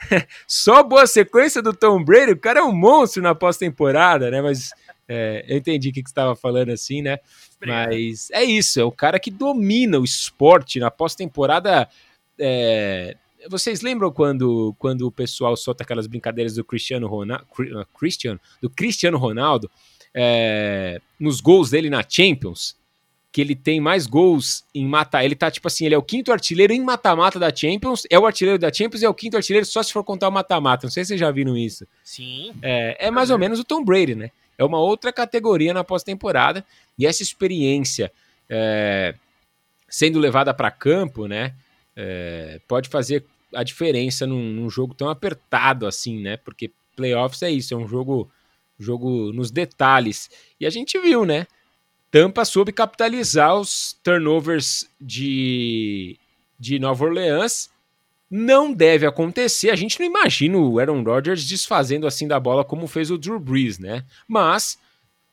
só boa sequência do Tom Brady? O cara é um monstro na pós-temporada, né? Mas é, eu entendi o que, que você estava falando assim, né? Obrigado. Mas é isso, é o cara que domina o esporte na pós-temporada. é, Vocês lembram quando, quando o pessoal solta aquelas brincadeiras do Cristiano Ronaldo, Christian, do Cristiano Ronaldo é, nos gols dele na Champions? Que ele tem mais gols em mata. Ele tá tipo assim, ele é o quinto artilheiro em mata-mata da Champions, é o artilheiro da Champions e é o quinto artilheiro só se for contar o mata-mata. Não sei se vocês já viram isso. Sim. É, é mais ou menos o Tom Brady, né? É uma outra categoria na pós-temporada. E essa experiência é, sendo levada para campo, né? É, pode fazer a diferença num, num, jogo tão apertado assim, né? Porque playoffs é isso, é um jogo, jogo nos detalhes. E a gente viu, né? Tampa soube capitalizar os turnovers de, de Nova Orleans. Não deve acontecer. A gente não imagina o Aaron Rodgers desfazendo assim da bola como fez o Drew Brees, né? Mas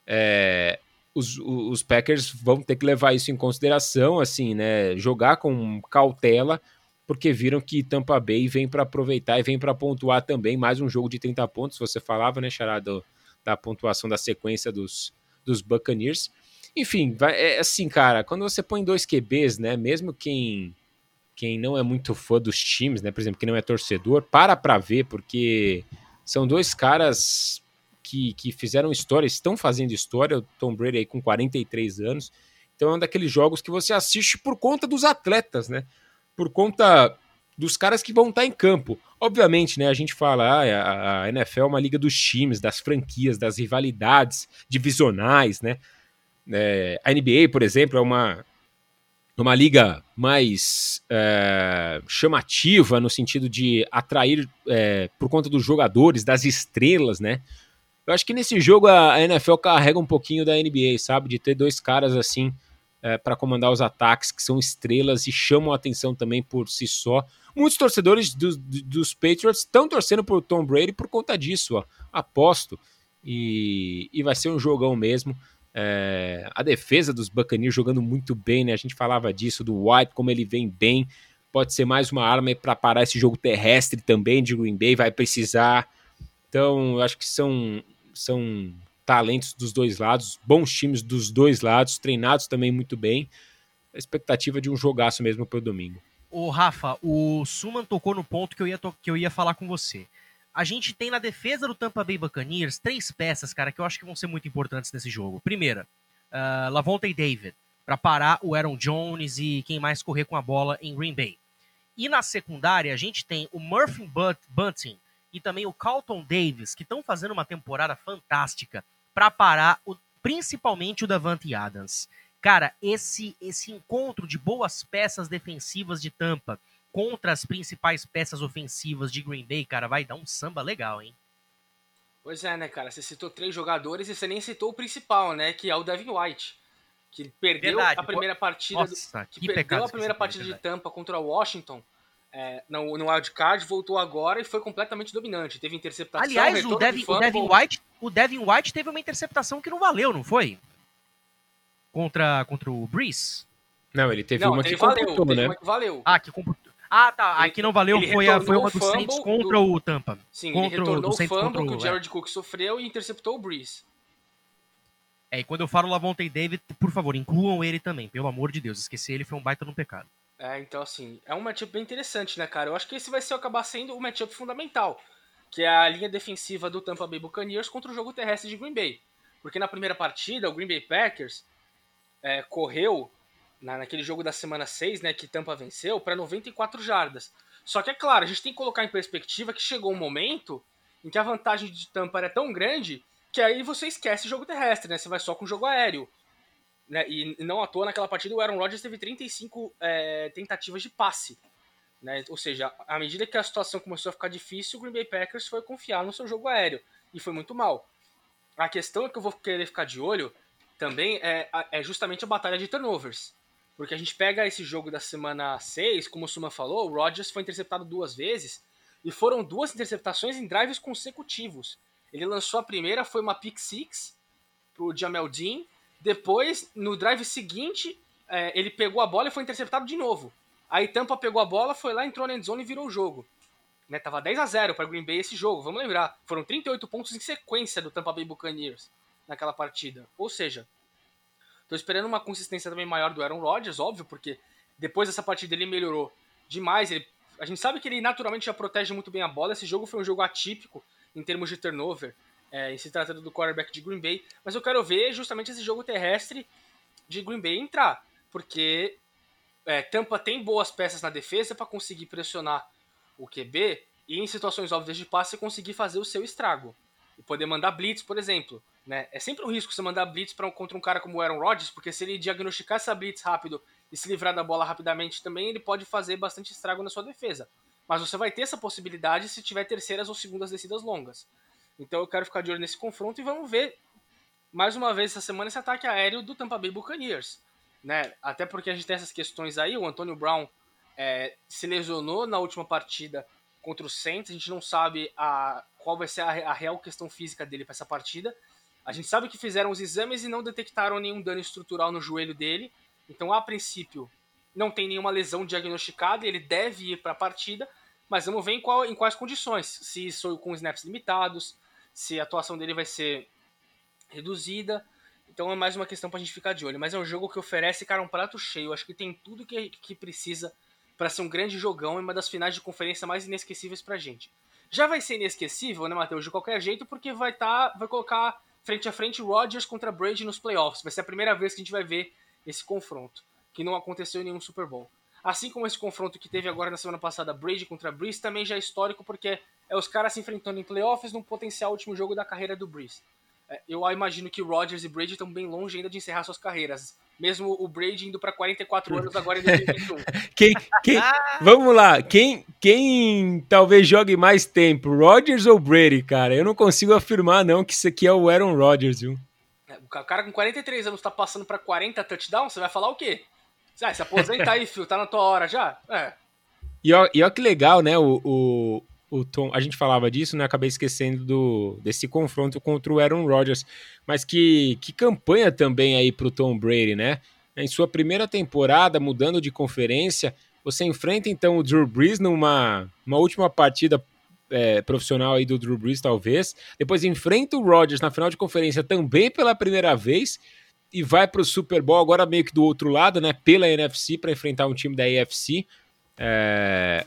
é, os, os Packers vão ter que levar isso em consideração, assim, né? Jogar com cautela, porque viram que Tampa Bay vem para aproveitar e vem para pontuar também. Mais um jogo de 30 pontos, você falava, né, Charada, da pontuação da sequência dos, dos Buccaneers. Enfim, vai, é assim, cara, quando você põe dois QBs, né, mesmo quem quem não é muito fã dos times, né, por exemplo, quem não é torcedor, para para ver, porque são dois caras que, que fizeram história, estão fazendo história, o Tom Brady aí com 43 anos. Então é um daqueles jogos que você assiste por conta dos atletas, né? Por conta dos caras que vão estar em campo. Obviamente, né, a gente fala, ah, a NFL é uma liga dos times, das franquias, das rivalidades divisionais, né? É, a NBA, por exemplo, é uma, uma liga mais é, chamativa no sentido de atrair é, por conta dos jogadores, das estrelas, né? Eu acho que nesse jogo a NFL carrega um pouquinho da NBA, sabe? De ter dois caras assim é, para comandar os ataques que são estrelas e chamam a atenção também por si só. Muitos torcedores do, do, dos Patriots estão torcendo por Tom Brady por conta disso, ó, aposto. E, e vai ser um jogão mesmo. É, a defesa dos Buccaneers jogando muito bem, né? A gente falava disso, do White, como ele vem bem. Pode ser mais uma arma para parar esse jogo terrestre também de Green Bay, vai precisar. Então, eu acho que são são talentos dos dois lados, bons times dos dois lados, treinados também muito bem. A expectativa de um jogaço mesmo para o domingo. O Rafa, o Suman tocou no ponto que eu, ia que eu ia falar com você. A gente tem na defesa do Tampa Bay Buccaneers três peças, cara, que eu acho que vão ser muito importantes nesse jogo. Primeira, uh, Lavonte David, para parar o Aaron Jones e quem mais correr com a bola em Green Bay. E na secundária, a gente tem o Murphy Bunting, e também o Carlton Davis, que estão fazendo uma temporada fantástica para parar o, principalmente o Davante Adams. Cara, esse esse encontro de boas peças defensivas de Tampa contra as principais peças ofensivas de Green Bay, cara, vai dar um samba legal, hein? Pois é, né, cara? Você citou três jogadores e você nem citou o principal, né? Que é o Devin White. Que perdeu Verdade. a primeira partida. Nossa, do, que, que perdeu a primeira partida de Tampa contra o Washington é, no, no wildcard, voltou agora e foi completamente dominante. Teve interceptação. Aliás, o Devin, o, Devin White, o Devin White teve uma interceptação que não valeu, não foi? Contra, contra o Breeze? Não, ele teve não, uma que valeu, computou, né? Uma que valeu. Ah, que computou. Ah, tá. Ele, a que não valeu foi, a, foi uma dos Saints contra do... o Tampa. Sim, contra ele retornou o fumble que o Jared é. Cook sofreu e interceptou o Breeze. É, e quando eu falo Lavonte David, por favor, incluam ele também, pelo amor de Deus. Esquecer ele foi um baita no pecado. É, então assim, é um matchup bem interessante, né, cara? Eu acho que esse vai ser acabar sendo o matchup fundamental, que é a linha defensiva do Tampa Bay Buccaneers contra o jogo terrestre de Green Bay. Porque na primeira partida, o Green Bay Packers é, correu na, naquele jogo da semana 6, né, que Tampa venceu, para 94 jardas. Só que é claro, a gente tem que colocar em perspectiva que chegou um momento em que a vantagem de Tampa era tão grande que aí você esquece o jogo terrestre, né? Você vai só com o jogo aéreo. Né? E não à toa, naquela partida, o Aaron Rodgers teve 35 é, tentativas de passe. Né? Ou seja, à medida que a situação começou a ficar difícil, o Green Bay Packers foi confiar no seu jogo aéreo. E foi muito mal. A questão que eu vou querer ficar de olho também é, é justamente a batalha de turnovers. Porque a gente pega esse jogo da semana 6, como o Suma falou, o Rodgers foi interceptado duas vezes, e foram duas interceptações em drives consecutivos. Ele lançou a primeira, foi uma pick six pro Jamel Dean, depois, no drive seguinte, é, ele pegou a bola e foi interceptado de novo. Aí Tampa pegou a bola, foi lá, entrou na endzone e virou o jogo. Né, tava 10 a 0 para Green Bay esse jogo, vamos lembrar. Foram 38 pontos em sequência do Tampa Bay Buccaneers naquela partida. Ou seja, tô esperando uma consistência também maior do Aaron Rodgers, óbvio, porque depois dessa partida ele melhorou demais. Ele, a gente sabe que ele naturalmente já protege muito bem a bola. Esse jogo foi um jogo atípico em termos de turnover é, se tratando do quarterback de Green Bay, mas eu quero ver justamente esse jogo terrestre de Green Bay entrar, porque é, Tampa tem boas peças na defesa para conseguir pressionar o QB e em situações óbvias de passe conseguir fazer o seu estrago e poder mandar blitz, por exemplo. Né? É sempre um risco você mandar blitz pra, contra um cara como o Aaron Rodgers, porque se ele diagnosticar essa blitz rápido e se livrar da bola rapidamente também, ele pode fazer bastante estrago na sua defesa. Mas você vai ter essa possibilidade se tiver terceiras ou segundas descidas longas. Então eu quero ficar de olho nesse confronto e vamos ver mais uma vez essa semana esse ataque aéreo do Tampa Bay Buccaneers. Né? Até porque a gente tem essas questões aí, o Antônio Brown é, se lesionou na última partida contra o Saints, a gente não sabe a, qual vai ser a, a real questão física dele para essa partida. A gente sabe que fizeram os exames e não detectaram nenhum dano estrutural no joelho dele, então a princípio não tem nenhuma lesão diagnosticada, ele deve ir para a partida, mas vamos ver em, qual, em quais condições. Se isso com snaps limitados, se a atuação dele vai ser reduzida. Então é mais uma questão para a gente ficar de olho. Mas é um jogo que oferece, cara, um prato cheio. Acho que tem tudo que, que precisa para ser um grande jogão e uma das finais de conferência mais inesquecíveis para a gente. Já vai ser inesquecível, né, Matheus? De qualquer jeito, porque vai tá, vai colocar frente a frente Rodgers contra Brady nos playoffs. Vai ser a primeira vez que a gente vai ver esse confronto, que não aconteceu em nenhum Super Bowl. Assim como esse confronto que teve agora na semana passada, Brady contra Breeze, também já é histórico porque é os caras se enfrentando em playoffs num potencial último jogo da carreira do Breeze. É, eu imagino que Rodgers e Brady estão bem longe ainda de encerrar suas carreiras. Mesmo o Brady indo para 44 anos agora em 2021. quem, quem, vamos lá, quem, quem talvez jogue mais tempo, Rodgers ou Brady, cara? Eu não consigo afirmar não que isso aqui é o Aaron Rodgers, viu? É, o cara com 43 anos tá passando para 40 touchdowns, você vai falar o quê? Ah, se aposenta aí, filho, tá na tua hora já? É. E ó, e ó que legal, né? O, o, o Tom, a gente falava disso, né? Acabei esquecendo do, desse confronto contra o Aaron Rodgers. Mas que, que campanha também aí pro Tom Brady, né? Em sua primeira temporada, mudando de conferência, você enfrenta então o Drew Brees numa uma última partida é, profissional aí do Drew Brees, talvez. Depois enfrenta o Rodgers na final de conferência também pela primeira vez e vai para o Super Bowl agora meio que do outro lado, né? Pela NFC para enfrentar um time da AFC. É...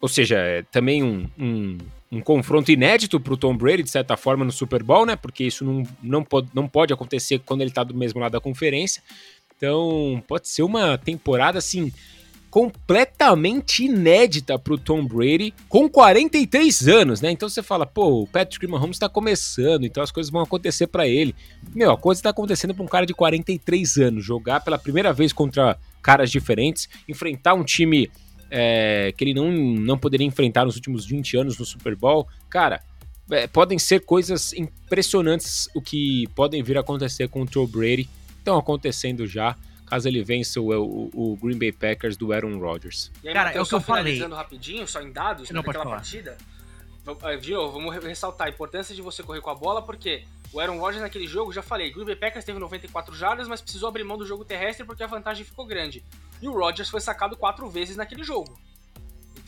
Ou seja, é também um, um, um confronto inédito para o Tom Brady, de certa forma, no Super Bowl, né? Porque isso não, não, pode, não pode acontecer quando ele está do mesmo lado da conferência. Então, pode ser uma temporada assim completamente inédita para o Tom Brady com 43 anos, né? Então você fala, pô, o Patrick Mahomes está começando, então as coisas vão acontecer para ele. Meu, a coisa está acontecendo para um cara de 43 anos jogar pela primeira vez contra caras diferentes, enfrentar um time é, que ele não, não poderia enfrentar nos últimos 20 anos no Super Bowl. Cara, é, podem ser coisas impressionantes o que podem vir a acontecer com o Tom Brady. Estão acontecendo já caso ele vença o, o, o Green Bay Packers do Aaron Rodgers. E aí, Cara, Mateus, é o que eu falei. rapidinho, só em dados, Não naquela partida. De novo, vamos ressaltar a importância de você correr com a bola, porque o Aaron Rodgers naquele jogo, já falei, Green Bay Packers teve 94 jardas, mas precisou abrir mão do jogo terrestre porque a vantagem ficou grande. E o Rodgers foi sacado quatro vezes naquele jogo.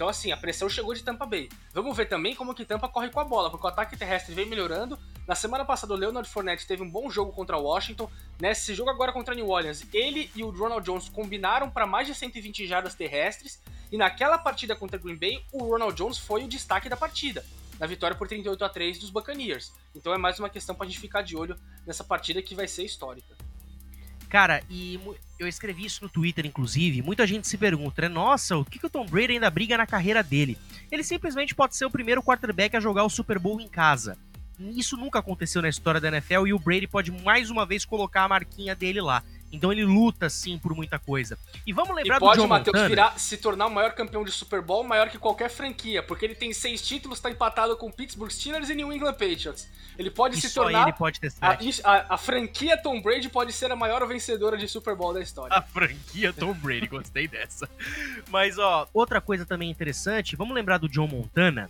Então, assim, a pressão chegou de Tampa Bay. Vamos ver também como que Tampa corre com a bola, porque o ataque terrestre vem melhorando. Na semana passada, o Leonard Fournette teve um bom jogo contra o Washington. Nesse jogo agora contra New Orleans, ele e o Ronald Jones combinaram para mais de 120 jardas terrestres. E naquela partida contra Green Bay, o Ronald Jones foi o destaque da partida, na vitória por 38 a 3 dos Buccaneers. Então é mais uma questão para a gente ficar de olho nessa partida que vai ser histórica. Cara, e eu escrevi isso no Twitter, inclusive. Muita gente se pergunta, né? Nossa, o que, que o Tom Brady ainda briga na carreira dele? Ele simplesmente pode ser o primeiro quarterback a jogar o Super Bowl em casa. Isso nunca aconteceu na história da NFL e o Brady pode mais uma vez colocar a marquinha dele lá. Então ele luta sim por muita coisa. E vamos lembrar e pode, do John Matheus, Montana. virar, se tornar o maior campeão de Super Bowl, maior que qualquer franquia, porque ele tem seis títulos, está empatado com Pittsburgh Steelers e New England Patriots. Ele pode e se tornar. Ele pode ter a, a, a, franquia Tom Brady pode ser a maior vencedora de Super Bowl da história. A franquia Tom Brady, gostei dessa. Mas ó, outra coisa também interessante, vamos lembrar do John Montana.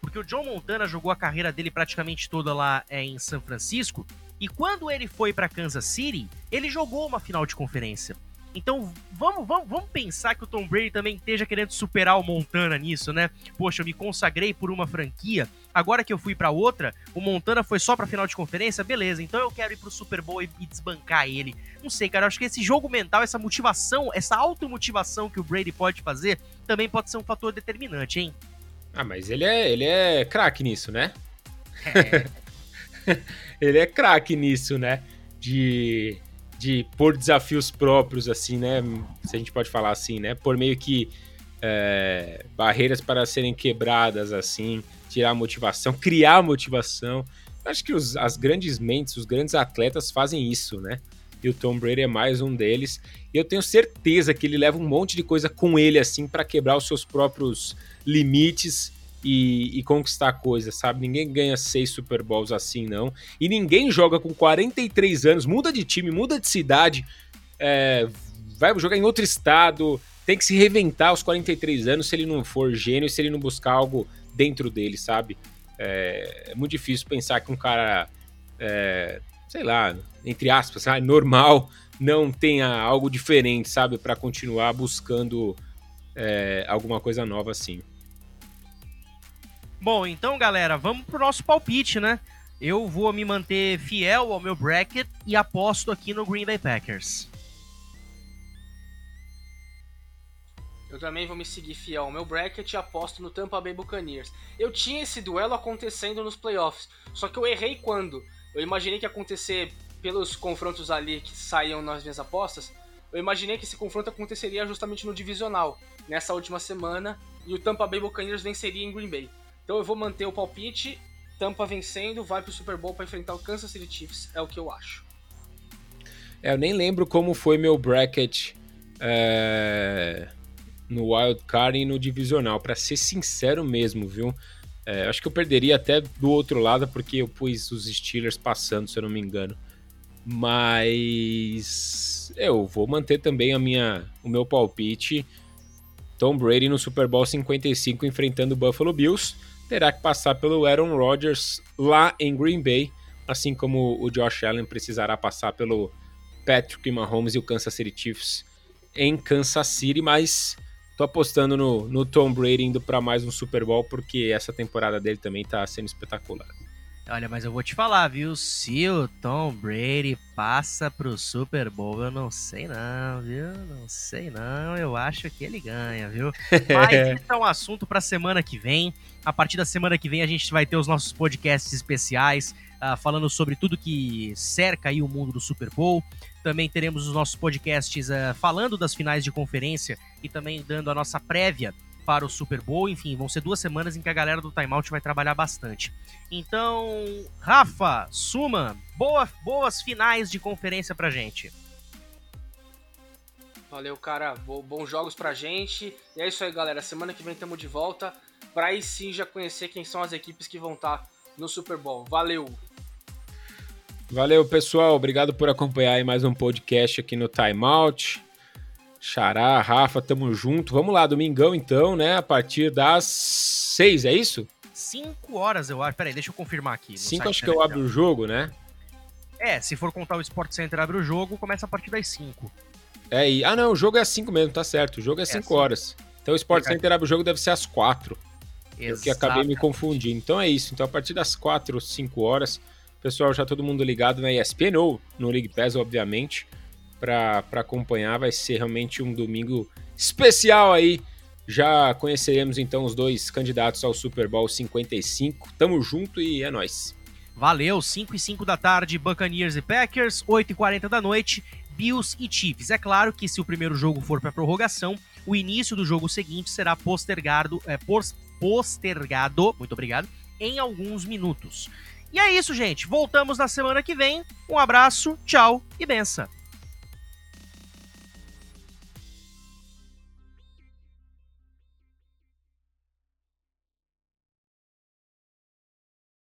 Porque o John Montana jogou a carreira dele praticamente toda lá é, em São Francisco e quando ele foi para Kansas City, ele jogou uma final de conferência. Então vamos, vamos, vamos pensar que o Tom Brady também esteja querendo superar o Montana nisso, né? Poxa, eu me consagrei por uma franquia, agora que eu fui para outra, o Montana foi só pra final de conferência, beleza, então eu quero ir pro Super Bowl e, e desbancar ele. Não sei, cara, acho que esse jogo mental, essa motivação, essa automotivação que o Brady pode fazer, também pode ser um fator determinante, hein? Ah, mas ele é, ele é craque nisso, né? É. ele é craque nisso, né? De, de pôr desafios próprios, assim, né? Se a gente pode falar assim, né? Por meio que é, barreiras para serem quebradas, assim, tirar motivação, criar motivação. Acho que os, as grandes mentes, os grandes atletas fazem isso, né? e o Tom Brady é mais um deles. E eu tenho certeza que ele leva um monte de coisa com ele assim para quebrar os seus próprios limites e, e, conquistar coisas, sabe? Ninguém ganha seis Super Bowls assim, não. E ninguém joga com 43 anos, muda de time, muda de cidade, é, vai jogar em outro estado, tem que se reventar aos 43 anos se ele não for gênio, se ele não buscar algo dentro dele, sabe? É, é muito difícil pensar que um cara, é, sei lá, entre aspas, sabe, normal, não tenha algo diferente, sabe? para continuar buscando é, alguma coisa nova assim. Bom, então, galera, vamos pro nosso palpite, né? Eu vou me manter fiel ao meu bracket e aposto aqui no Green Bay Packers. Eu também vou me seguir fiel ao meu bracket e aposto no Tampa Bay Buccaneers. Eu tinha esse duelo acontecendo nos playoffs, só que eu errei quando? Eu imaginei que ia acontecer pelos confrontos ali que saíam nas minhas apostas. Eu imaginei que esse confronto aconteceria justamente no divisional, nessa última semana, e o Tampa Bay Buccaneers venceria em Green Bay. Então eu vou manter o palpite. Tampa vencendo, vai pro Super Bowl para enfrentar o Kansas City Chiefs, é o que eu acho. É, eu nem lembro como foi meu bracket é, no Wild Card e no Divisional, para ser sincero mesmo, viu? É, acho que eu perderia até do outro lado, porque eu pus os Steelers passando, se eu não me engano. Mas eu vou manter também a minha, o meu palpite. Tom Brady no Super Bowl 55 enfrentando o Buffalo Bills terá que passar pelo Aaron Rodgers lá em Green Bay, assim como o Josh Allen precisará passar pelo Patrick Mahomes e o Kansas City Chiefs em Kansas City, mas tô apostando no, no Tom Brady indo para mais um Super Bowl porque essa temporada dele também tá sendo espetacular. Olha, mas eu vou te falar, viu? Se o Tom Brady passa pro Super Bowl, eu não sei não, viu? Não sei não, eu acho que ele ganha, viu? Mas esse é um assunto pra semana que vem. A partir da semana que vem a gente vai ter os nossos podcasts especiais, uh, falando sobre tudo que cerca aí o mundo do Super Bowl. Também teremos os nossos podcasts uh, falando das finais de conferência e também dando a nossa prévia para o Super Bowl. Enfim, vão ser duas semanas em que a galera do Timeout vai trabalhar bastante. Então, Rafa, Suma, boa, boas finais de conferência pra gente. Valeu, cara. Bons jogos pra gente. E é isso aí, galera. Semana que vem estamos de volta. Pra aí sim já conhecer quem são as equipes que vão estar tá no Super Bowl. Valeu! Valeu, pessoal. Obrigado por acompanhar aí mais um podcast aqui no Timeout. Xará, Rafa, tamo junto. Vamos lá, domingão então, né? A partir das seis, é isso? Cinco horas, eu acho. Peraí, deixa eu confirmar aqui. Cinco acho que eu abro o jogo, né? É, se for contar o Sport Center abre o jogo, começa a partir das cinco. É, e... ah não, o jogo é às cinco mesmo, tá certo. O jogo é, é cinco horas. Então o Sport Center abre o jogo deve ser às quatro. Exato. que acabei me confundindo. Então é isso. Então a partir das quatro, cinco horas, pessoal, já todo mundo ligado na ESPN ou no League Pass, obviamente para acompanhar. Vai ser realmente um domingo especial aí. Já conheceremos então os dois candidatos ao Super Bowl 55. Tamo junto e é nós. Valeu, 5 e 5 da tarde, Buccaneers e Packers, 8 e 40 da noite, Bills e Chiefs. É claro que se o primeiro jogo for para prorrogação, o início do jogo seguinte será postergado, é, postergado, muito obrigado, em alguns minutos. E é isso, gente. Voltamos na semana que vem. Um abraço, tchau e benção.